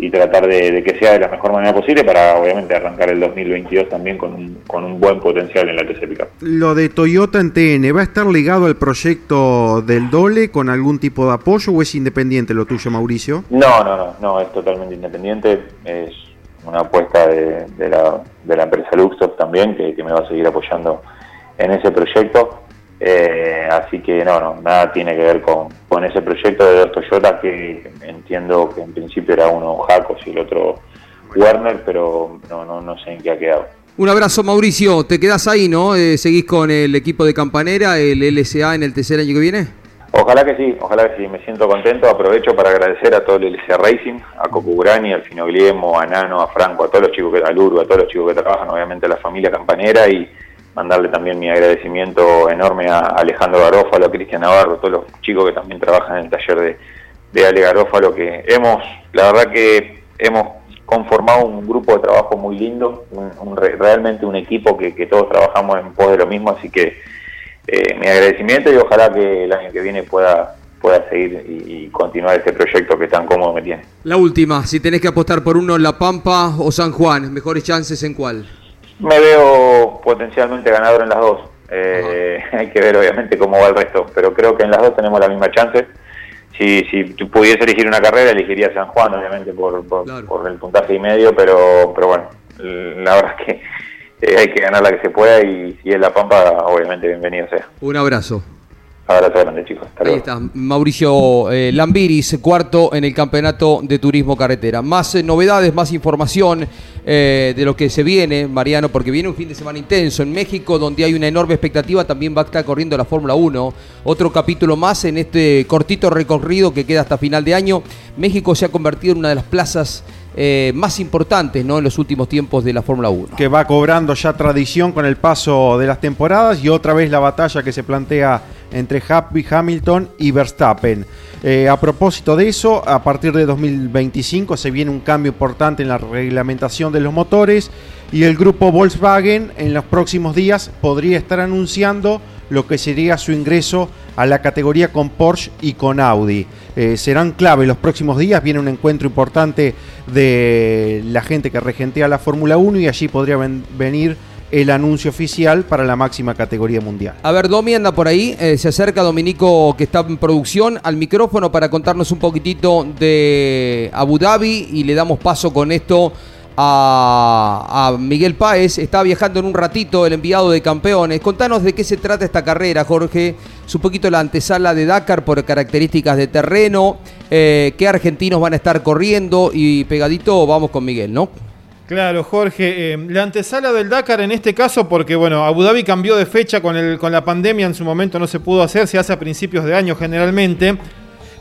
y tratar de, de que sea de la mejor manera posible para obviamente arrancar el 2022 también con un, con un buen potencial en la TC Pickup. Lo de Toyota en TN, ¿va a estar ligado al proyecto del Dole con algún tipo de apoyo o es independiente lo tuyo, Mauricio? No, no, no, no, es totalmente independiente, es una apuesta de, de la, de la empresa Luxoft también, que, que me va a seguir apoyando en ese proyecto. Eh, así que no, no, nada tiene que ver con, con ese proyecto de dos Toyota que entiendo que en principio era uno Jacos y el otro Werner, pero no, no, no sé en qué ha quedado. Un abrazo, Mauricio. Te quedás ahí, ¿no? Eh, ¿Seguís con el equipo de Campanera, el LSA en el tercer año que viene? Ojalá que sí, ojalá que sí, me siento contento. Aprovecho para agradecer a todo el LCA Racing, a Cocugrani, al Finogliemo, a Nano, a Franco, a todos los chicos que, al Urbo, a todos los chicos que trabajan, obviamente a la familia campanera y mandarle también mi agradecimiento enorme a Alejandro Garófalo, a Cristian Navarro, todos los chicos que también trabajan en el taller de, de Ale Garófalo, que hemos, la verdad que hemos conformado un grupo de trabajo muy lindo, un, un, realmente un equipo que, que, todos trabajamos en pos de lo mismo, así que eh, mi agradecimiento y ojalá que el año que viene pueda pueda seguir y, continuar este proyecto que tan cómodo me tiene. La última, si tenés que apostar por uno, La Pampa o San Juan, mejores chances en cuál? Me veo potencialmente ganador en las dos. Eh, hay que ver obviamente cómo va el resto, pero creo que en las dos tenemos la misma chance. Si, si tú pudiese elegir una carrera, elegiría San Juan, obviamente, por, por, claro. por el puntaje y medio, pero, pero bueno, la verdad es que eh, hay que ganar la que se pueda y si es La Pampa, obviamente bienvenido sea. Un abrazo. Abrazo grande, chicos. Hasta Ahí está, Mauricio eh, Lambiris, cuarto en el campeonato de turismo carretera. Más eh, novedades, más información eh, de lo que se viene, Mariano, porque viene un fin de semana intenso en México, donde hay una enorme expectativa. También va a estar corriendo la Fórmula 1. Otro capítulo más en este cortito recorrido que queda hasta final de año. México se ha convertido en una de las plazas eh, más importantes ¿no? en los últimos tiempos de la Fórmula 1. Que va cobrando ya tradición con el paso de las temporadas y otra vez la batalla que se plantea entre Hamilton y Verstappen. Eh, a propósito de eso, a partir de 2025 se viene un cambio importante en la reglamentación de los motores y el grupo Volkswagen en los próximos días podría estar anunciando lo que sería su ingreso a la categoría con Porsche y con Audi. Eh, serán clave los próximos días, viene un encuentro importante de la gente que regentea la Fórmula 1 y allí podría ven venir el anuncio oficial para la máxima categoría mundial. A ver, Domi anda por ahí, eh, se acerca Dominico que está en producción al micrófono para contarnos un poquitito de Abu Dhabi y le damos paso con esto a, a, Miguel Páez. Está viajando en un ratito el enviado de campeones. Contanos de qué se trata esta carrera, Jorge. Es un poquito la antesala de Dakar por características de terreno. Eh, qué argentinos van a estar corriendo y pegadito vamos con Miguel, ¿no? Claro, Jorge. Eh, la antesala del Dakar en este caso, porque bueno, Abu Dhabi cambió de fecha con, el, con la pandemia, en su momento no se pudo hacer, se hace a principios de año generalmente.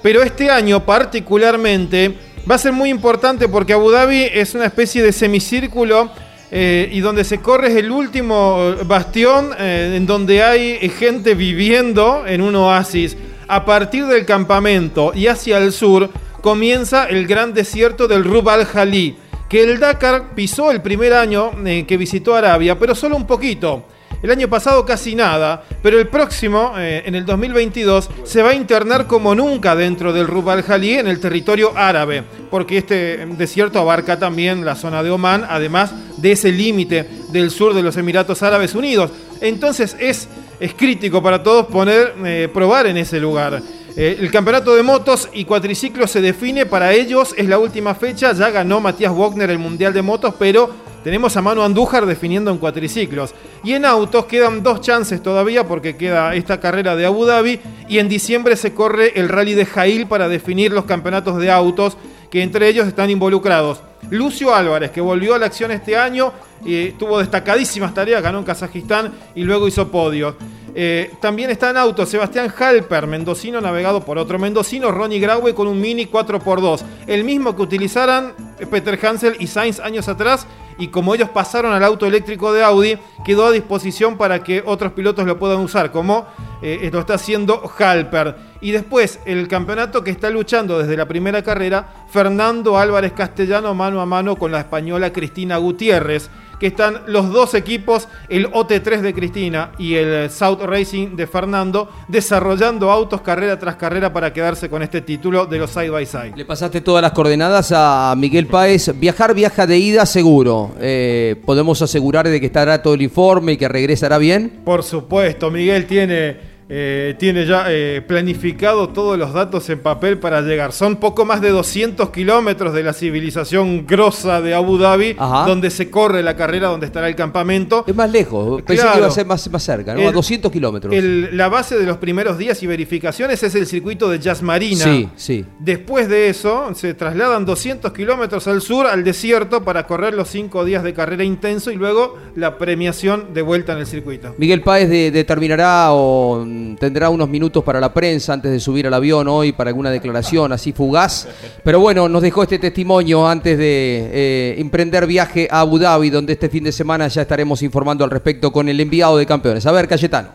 Pero este año particularmente va a ser muy importante porque Abu Dhabi es una especie de semicírculo eh, y donde se corre es el último bastión eh, en donde hay gente viviendo en un oasis. A partir del campamento y hacia el sur comienza el gran desierto del Rub al-Jalí, que el Dakar pisó el primer año eh, que visitó Arabia, pero solo un poquito. El año pasado casi nada, pero el próximo, eh, en el 2022, se va a internar como nunca dentro del Rub al-Jalí en el territorio árabe, porque este desierto abarca también la zona de Omán, además de ese límite del sur de los Emiratos Árabes Unidos. Entonces es, es crítico para todos poner, eh, probar en ese lugar. Eh, el campeonato de motos y cuatriciclos se define para ellos, es la última fecha, ya ganó Matías Wagner el Mundial de Motos, pero Tenemos a Manu Andújar definiendo en cuatriciclos. Y en autos quedan dos chances todavía porque queda esta carrera de Abu Dhabi y en diciembre se corre el rally de Jail para definir los campeonatos de autos que entre ellos están involucrados. Lucio Álvarez, que volvió a la acción este año, eh, tuvo destacadísimas tareas, ganó en Kazajistán y luego hizo podio. Eh, también está en auto Sebastián Halper, mendocino navegado por otro mendocino, Ronnie Graue con un Mini 4x2. El mismo que utilizaran Peter Hansel y Sainz años atrás y como ellos pasaron al auto eléctrico de Audi, quedó a disposición para que otros pilotos lo puedan usar, como eh, lo está haciendo Halper. Y después el campeonato que está luchando desde la primera carrera, Fernando Álvarez Castellano mano a mano con la española Cristina Gutiérrez que están los dos equipos, el OT3 de Cristina y el South Racing de Fernando, desarrollando autos carrera tras carrera para quedarse con este título de los side by side. Le pasaste todas las coordenadas a Miguel Páez. Viajar, viaja de ida seguro. Eh, ¿Podemos asegurar de que estará todo el informe y que regresará bien? Por supuesto, Miguel tiene eh, tiene ya eh, planificado todos los datos en papel para llegar. Son poco más de 200 kilómetros de la civilización grosa de Abu Dhabi, donde se corre la carrera, donde estará el campamento. Es más lejos, pensé que iba a ser más, más cerca, ¿no? a 200 kilómetros. La base de los primeros días y verificaciones es el circuito de Jazz Marina. Sí, sí. Después de eso, se trasladan 200 kilómetros al sur, al desierto, para correr los 5 días de carrera intenso y luego la premiación de vuelta en el circuito. Miguel Páez determinará o tendrá unos minutos para la prensa antes de subir al avión hoy para alguna declaración así fugaz. Pero bueno, nos dejó este testimonio antes de eh, emprender viaje a Abu Dhabi, donde este fin de semana ya estaremos informando al respecto con el enviado de campeones. A ver, Cayetano.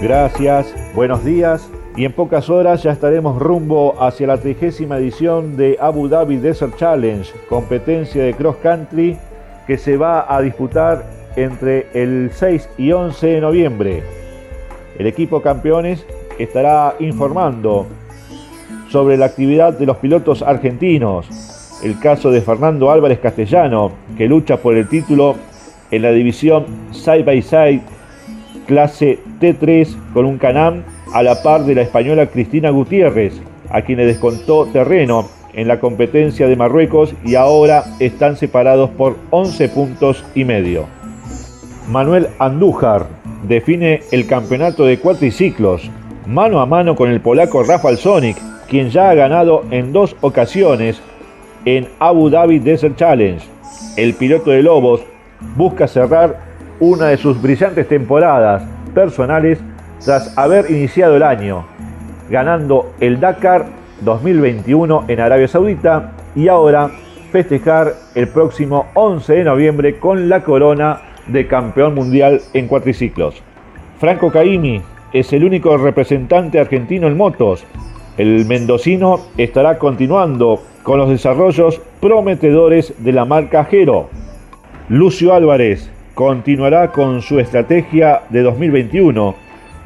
Gracias, buenos días. Y en pocas horas ya estaremos rumbo hacia la trigésima edición de Abu Dhabi Desert Challenge, competencia de cross country que se va a disputar entre el 6 y 11 de noviembre. El equipo campeones estará informando sobre la actividad de los pilotos argentinos. El caso de Fernando Álvarez Castellano, que lucha por el título en la división Side by Side clase T3 con un Canam a la par de la española Cristina Gutiérrez, a quien le descontó terreno en la competencia de Marruecos y ahora están separados por 11 puntos y medio. Manuel Andújar define el campeonato de cuatriciclos mano a mano con el polaco Rafael Sonic, quien ya ha ganado en dos ocasiones en Abu Dhabi Desert Challenge. El piloto de Lobos busca cerrar una de sus brillantes temporadas personales tras haber iniciado el año, ganando el Dakar 2021 en Arabia Saudita y ahora festejar el próximo 11 de noviembre con la corona de campeón mundial en cuatriciclos. Franco Caimi es el único representante argentino en motos. El mendocino estará continuando con los desarrollos prometedores de la marca Jero. Lucio Álvarez continuará con su estrategia de 2021,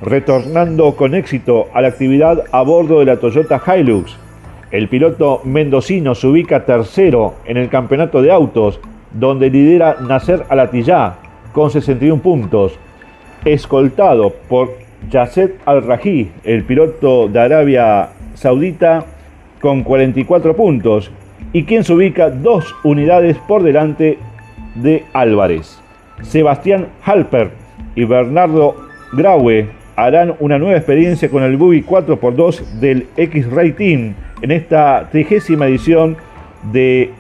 retornando con éxito a la actividad a bordo de la Toyota Hilux. El piloto mendocino se ubica tercero en el campeonato de autos, donde lidera Nacer Alatillá con 61 puntos, escoltado por Yasset Al-Raji, el piloto de Arabia Saudita, con 44 puntos, y quien se ubica dos unidades por delante de Álvarez. Sebastián Halper y Bernardo Graue harán una nueva experiencia con el Bubi 4x2 del X-Ray Team en esta trigésima edición de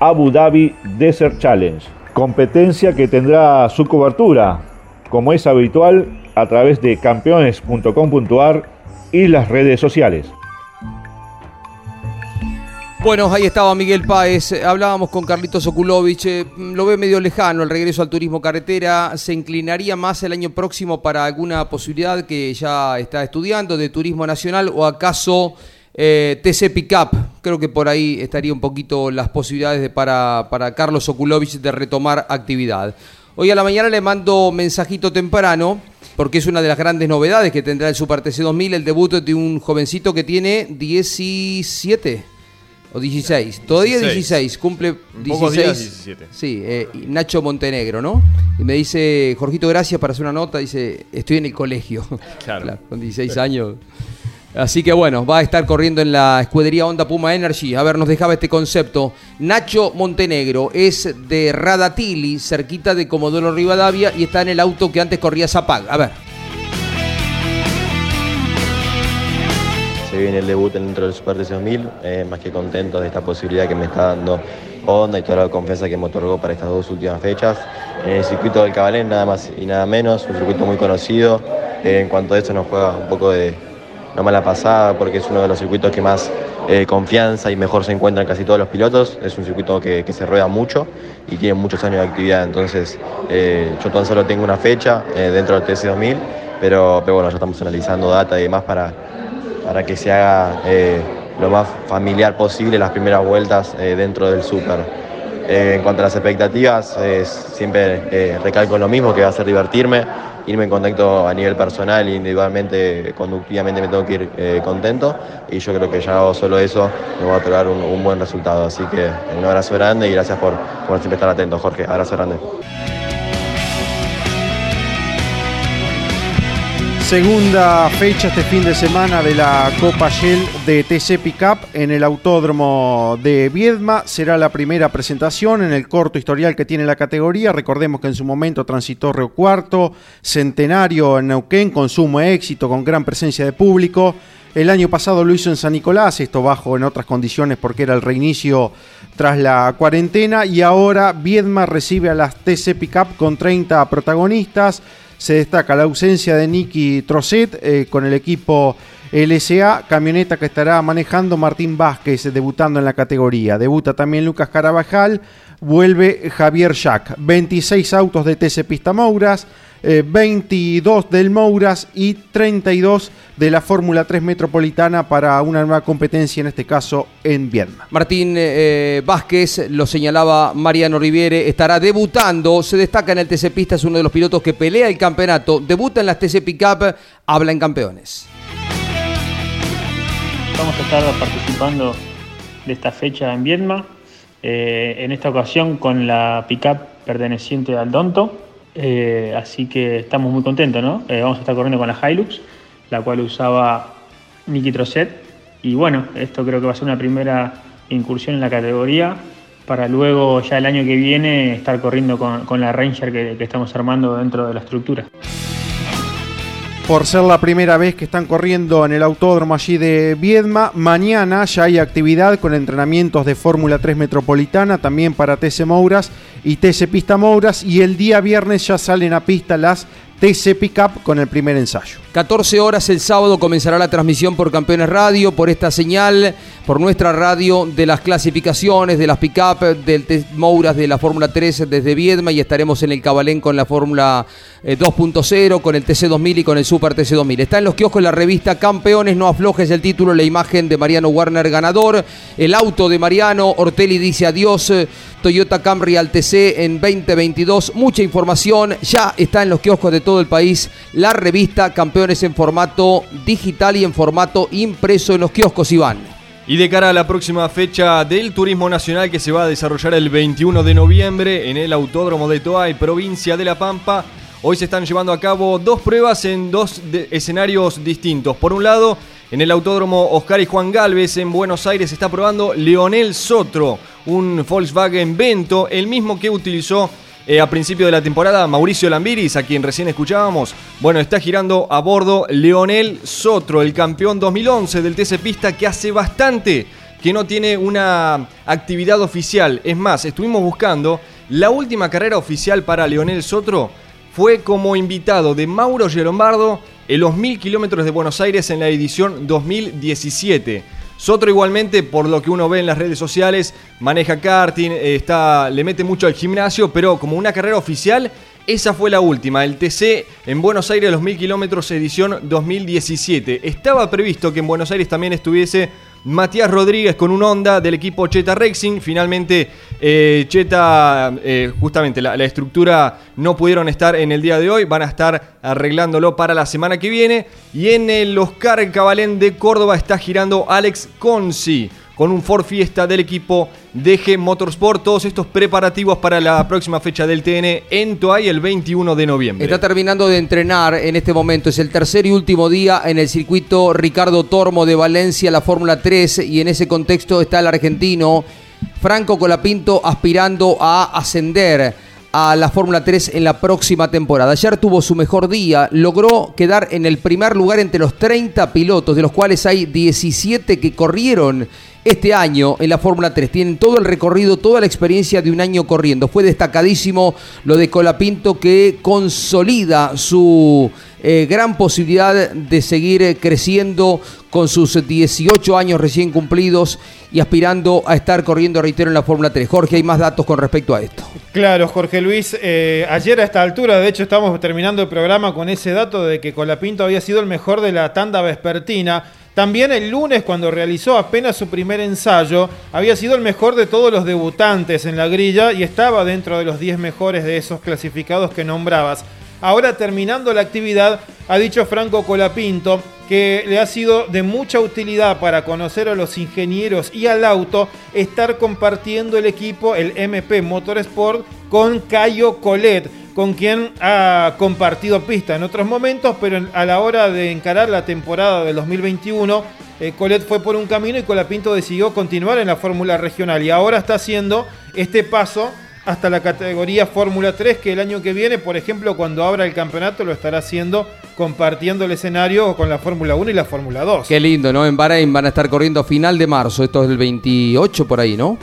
Abu Dhabi Desert Challenge competencia que tendrá su cobertura, como es habitual, a través de campeones.com.ar y las redes sociales. Bueno, ahí estaba Miguel Páez. Hablábamos con Carlitos Okulovich. Eh, lo ve medio lejano el regreso al turismo carretera. ¿Se inclinaría más el año próximo para alguna posibilidad que ya está estudiando de turismo nacional o acaso eh, TC Pickup, creo que por ahí estaría un poquito las posibilidades para, para Carlos Okulovich de retomar actividad. Hoy a la mañana le mando mensajito temprano, porque es una de las grandes novedades que tendrá el Super TC 2000, el debut de un jovencito que tiene 17 o 16, todavía 16, cumple 16. Sí, eh, Nacho Montenegro, ¿no? Y me dice, Jorgito, gracias para hacer una nota, dice, estoy en el colegio. Claro. con 16 años. Así que bueno, va a estar corriendo en la escudería Honda Puma Energy. A ver, nos dejaba este concepto. Nacho Montenegro es de Radatili, cerquita de Comodoro Rivadavia, y está en el auto que antes corría Zapag. A ver. Se viene el debut dentro del Super TC 2000, eh, más que contento de esta posibilidad que me está dando Honda y toda la confianza que me otorgó para estas dos últimas fechas. En el circuito del Cabalén, nada más y nada menos, un circuito muy conocido. Eh, en cuanto a eso nos juega un poco de no mala pasada porque es uno de los circuitos que más eh, confianza y mejor se encuentran casi todos los pilotos. Es un circuito que, que se rueda mucho y tiene muchos años de actividad. Entonces eh, yo tan solo tengo una fecha eh, dentro del TC2000, pero, pero bueno, ya estamos analizando data y demás para, para que se haga eh, lo más familiar posible las primeras vueltas dentro del Super. Eh, en cuanto a las expectativas, siempre eh, recalco lo mismo, que va a ser divertirme, irme en contacto a nivel personal, individualmente, conductivamente me tengo que ir eh, contento y yo creo que ya solo eso, me va a otorgar un, un buen resultado. Así que un abrazo grande y gracias por, por siempre estar atento, Jorge. Abrazo grande. Segunda fecha este fin de semana de la Copa Shell de TC Pickup en el Autódromo de Viedma. Será la primera presentación en el corto historial que tiene la categoría. Recordemos que en su momento transitó Río Cuarto, Centenario en Neuquén, con sumo éxito, con gran presencia de público. El año pasado lo hizo en San Nicolás, esto bajo en otras condiciones porque era el reinicio tras la cuarentena. Y ahora Viedma recibe a las TC Pickup con 30 protagonistas. Se destaca la ausencia de Nicky Trocet eh, con el equipo LSA, camioneta que estará manejando Martín Vázquez, debutando en la categoría. Debuta también Lucas Carabajal, vuelve Javier Jack. 26 autos de TC Pista Mouras, eh, 22 del Mouras y 32 de la Fórmula 3 Metropolitana para una nueva competencia, en este caso en Viedma. Martín eh, Vázquez, lo señalaba Mariano Riviere, estará debutando, se destaca en el TC Pista, es uno de los pilotos que pelea el campeonato, debuta en las TC Pickup, habla en campeones. Vamos a estar participando de esta fecha en Viedma, eh, en esta ocasión con la pickup perteneciente al Donto, eh, así que estamos muy contentos, ¿no? Eh, vamos a estar corriendo con la Hilux, la cual usaba Nicky Trocet, y bueno, esto creo que va a ser una primera incursión en la categoría para luego ya el año que viene estar corriendo con, con la Ranger que, que estamos armando dentro de la estructura. Por ser la primera vez que están corriendo en el autódromo allí de Viedma, mañana ya hay actividad con entrenamientos de Fórmula 3 Metropolitana, también para TC Mouras y TC Pista Mouras, y el día viernes ya salen a pista las TC Pickup con el primer ensayo. 14 horas el sábado comenzará la transmisión por Campeones Radio, por esta señal, por nuestra radio de las clasificaciones, de las pick-up, del Mouras de la Fórmula 3 desde Viedma y estaremos en el Cabalén con la Fórmula eh, 2.0, con el TC2000 y con el Super TC2000. Está en los kioscos la revista Campeones, no aflojes el título, la imagen de Mariano Warner ganador, el auto de Mariano, Ortelli dice adiós, eh, Toyota Camry al TC en 2022, mucha información, ya está en los kioscos de todo el país la revista Campeones en formato digital y en formato impreso en los kioscos, Iván. Y de cara a la próxima fecha del Turismo Nacional que se va a desarrollar el 21 de noviembre en el Autódromo de Toay, provincia de La Pampa, hoy se están llevando a cabo dos pruebas en dos escenarios distintos. Por un lado, en el Autódromo Oscar y Juan Galvez en Buenos Aires se está probando Leonel Sotro, un Volkswagen Vento, el mismo que utilizó eh, a principio de la temporada, Mauricio Lambiris, a quien recién escuchábamos, bueno, está girando a bordo Leonel Sotro, el campeón 2011 del TC Pista, que hace bastante que no tiene una actividad oficial. Es más, estuvimos buscando, la última carrera oficial para Leonel Sotro fue como invitado de Mauro Gelombardo en los 1000 kilómetros de Buenos Aires en la edición 2017. Sotro igualmente, por lo que uno ve en las redes sociales, maneja karting, eh, está, le mete mucho al gimnasio, pero como una carrera oficial, esa fue la última, el TC en Buenos Aires los 1000 kilómetros edición 2017. Estaba previsto que en Buenos Aires también estuviese Matías Rodríguez con un Honda del equipo Cheta Racing. Finalmente, eh, Cheta, eh, justamente la, estructura no pudieron estar en el día de hoy. Van a estar arreglándolo para la semana que viene. Y en el Oscar Cabalén de Córdoba está girando Alex Consi. Con un Ford Fiesta del equipo DG Motorsport. Todos estos preparativos para la próxima fecha del TN en Toay el 21 de noviembre. Está terminando de entrenar en este momento. Es el tercer y último día en el circuito Ricardo Tormo de Valencia, la Fórmula 3. Y en ese contexto está el argentino Franco Colapinto aspirando a ascender a la Fórmula 3 en la próxima temporada. Ayer tuvo su mejor día, logró quedar en el primer lugar entre los 30 pilotos, de los cuales hay 17 que corrieron este año en la Fórmula 3. Tienen todo el recorrido, toda la experiencia de un año corriendo. Fue destacadísimo lo de Colapinto que consolida su eh, gran posibilidad de seguir eh, creciendo con sus 18 años recién cumplidos y aspirando a estar corriendo, reitero, en la Fórmula 3. Jorge, hay más datos con respecto a esto. Claro, Jorge Luis, eh, ayer a esta altura, de hecho estamos terminando el programa con ese dato de que Colapinto había sido el mejor de la tanda vespertina. También el lunes, cuando realizó apenas su primer ensayo, había sido el mejor de todos los debutantes en la grilla y estaba dentro de los 10 mejores de esos clasificados que nombrabas. Ahora terminando la actividad, ha dicho Franco Colapinto que le ha sido de mucha utilidad para conocer a los ingenieros y al auto estar compartiendo el equipo, el MP Motorsport, con Cayo Colet con quien ha compartido pista en otros momentos, pero a la hora de encarar la temporada del 2021, eh, Colet fue por un camino y Colapinto decidió continuar en la Fórmula Regional. Y ahora está haciendo este paso hasta la categoría Fórmula 3 que el año que viene, por ejemplo, cuando abra el campeonato lo estará haciendo compartiendo el escenario con la Fórmula 1 y la Fórmula 2. Qué lindo, ¿no? En Bahrein van a estar corriendo a final de marzo, esto es el 28 por ahí, ¿no?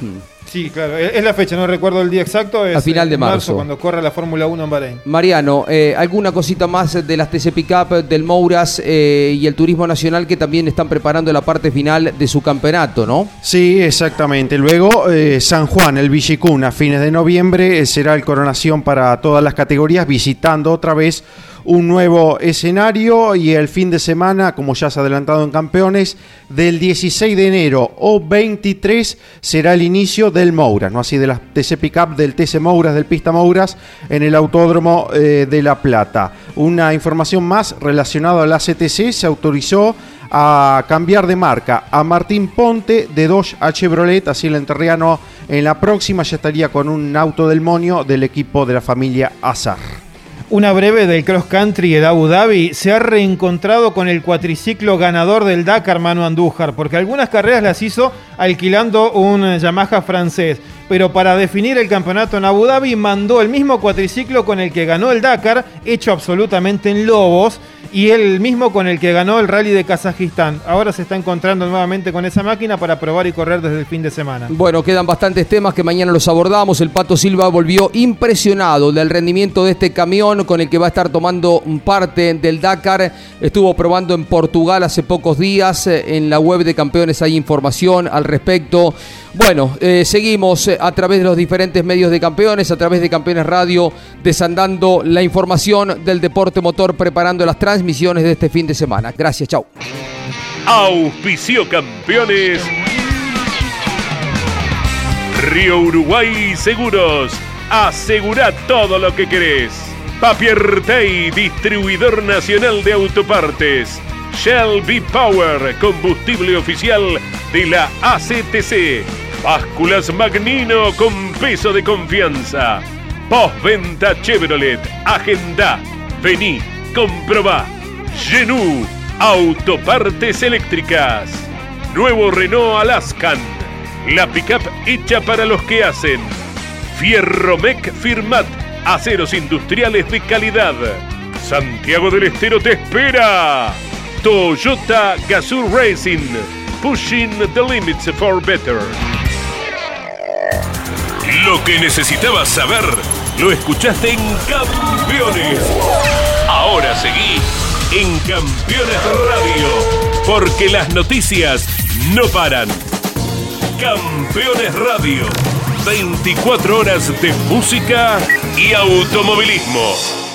Sí, claro, es la fecha, no recuerdo el día exacto. Es a final de marzo. Cuando corre la Fórmula 1 en Bahrein. Mariano, eh, ¿alguna cosita más de las TC Pickup, del Mouras eh, y el Turismo Nacional que también están preparando la parte final de su campeonato, no? Sí, exactamente. Luego, eh, San Juan, el Villicún, a fines de noviembre, será el coronación para todas las categorías, visitando otra vez un nuevo escenario y el fin de semana, como ya se ha adelantado en campeones, del 16 de enero o 23 será el inicio del Mouras, ¿no? Así de las TC Pickup, del TC Mouras, del Pista Mouras en el Autódromo eh, de La Plata. Una información más relacionada a la CTC, se autorizó a cambiar de marca a Martín Ponte de Dodge a Chevrolet, así el enterriano en la próxima ya estaría con un auto del monio del equipo de la familia Azar. Una breve del cross country de Abu Dhabi se ha reencontrado con el cuatriciclo ganador del Dakar, Manu Andújar, porque algunas carreras las hizo alquilando un Yamaha francés. Pero para definir el campeonato en Abu Dhabi mandó el mismo cuatriciclo con el que ganó el Dakar, hecho absolutamente en lobos, y el mismo con el que ganó el rally de Kazajistán. Ahora se está encontrando nuevamente con esa máquina para probar y correr desde el fin de semana. Bueno, quedan bastantes temas que mañana los abordamos. El Pato Silva volvió impresionado del rendimiento de este camión con el que va a estar tomando parte del Dakar. Estuvo probando en Portugal hace pocos días. En la web de campeones hay información al respecto. Bueno, eh, seguimos eh, a través de los diferentes medios de campeones, a través de Campeones Radio, desandando la información del deporte motor, preparando las transmisiones de este fin de semana. Gracias, chao. Auspicio Campeones. Río Uruguay Seguros. Asegura todo lo que querés. Papier Tay, distribuidor nacional de autopartes. Shell V-Power, combustible oficial de la ACTC. Básculas Magnino con peso de confianza. Postventa Chevrolet. Agenda. Vení, comprobá. Genú. Autopartes eléctricas. Nuevo Renault Alaskan. La pickup hecha para los que hacen. Fierromec Firmat. Aceros industriales de calidad. Santiago del Estero te espera. Toyota Gazoo Racing. Pushing the limits for better. Lo que necesitabas saber lo escuchaste en Campeones. Ahora seguí en Campeones Radio, porque las noticias no paran. Campeones Radio, 24 horas de música y automovilismo.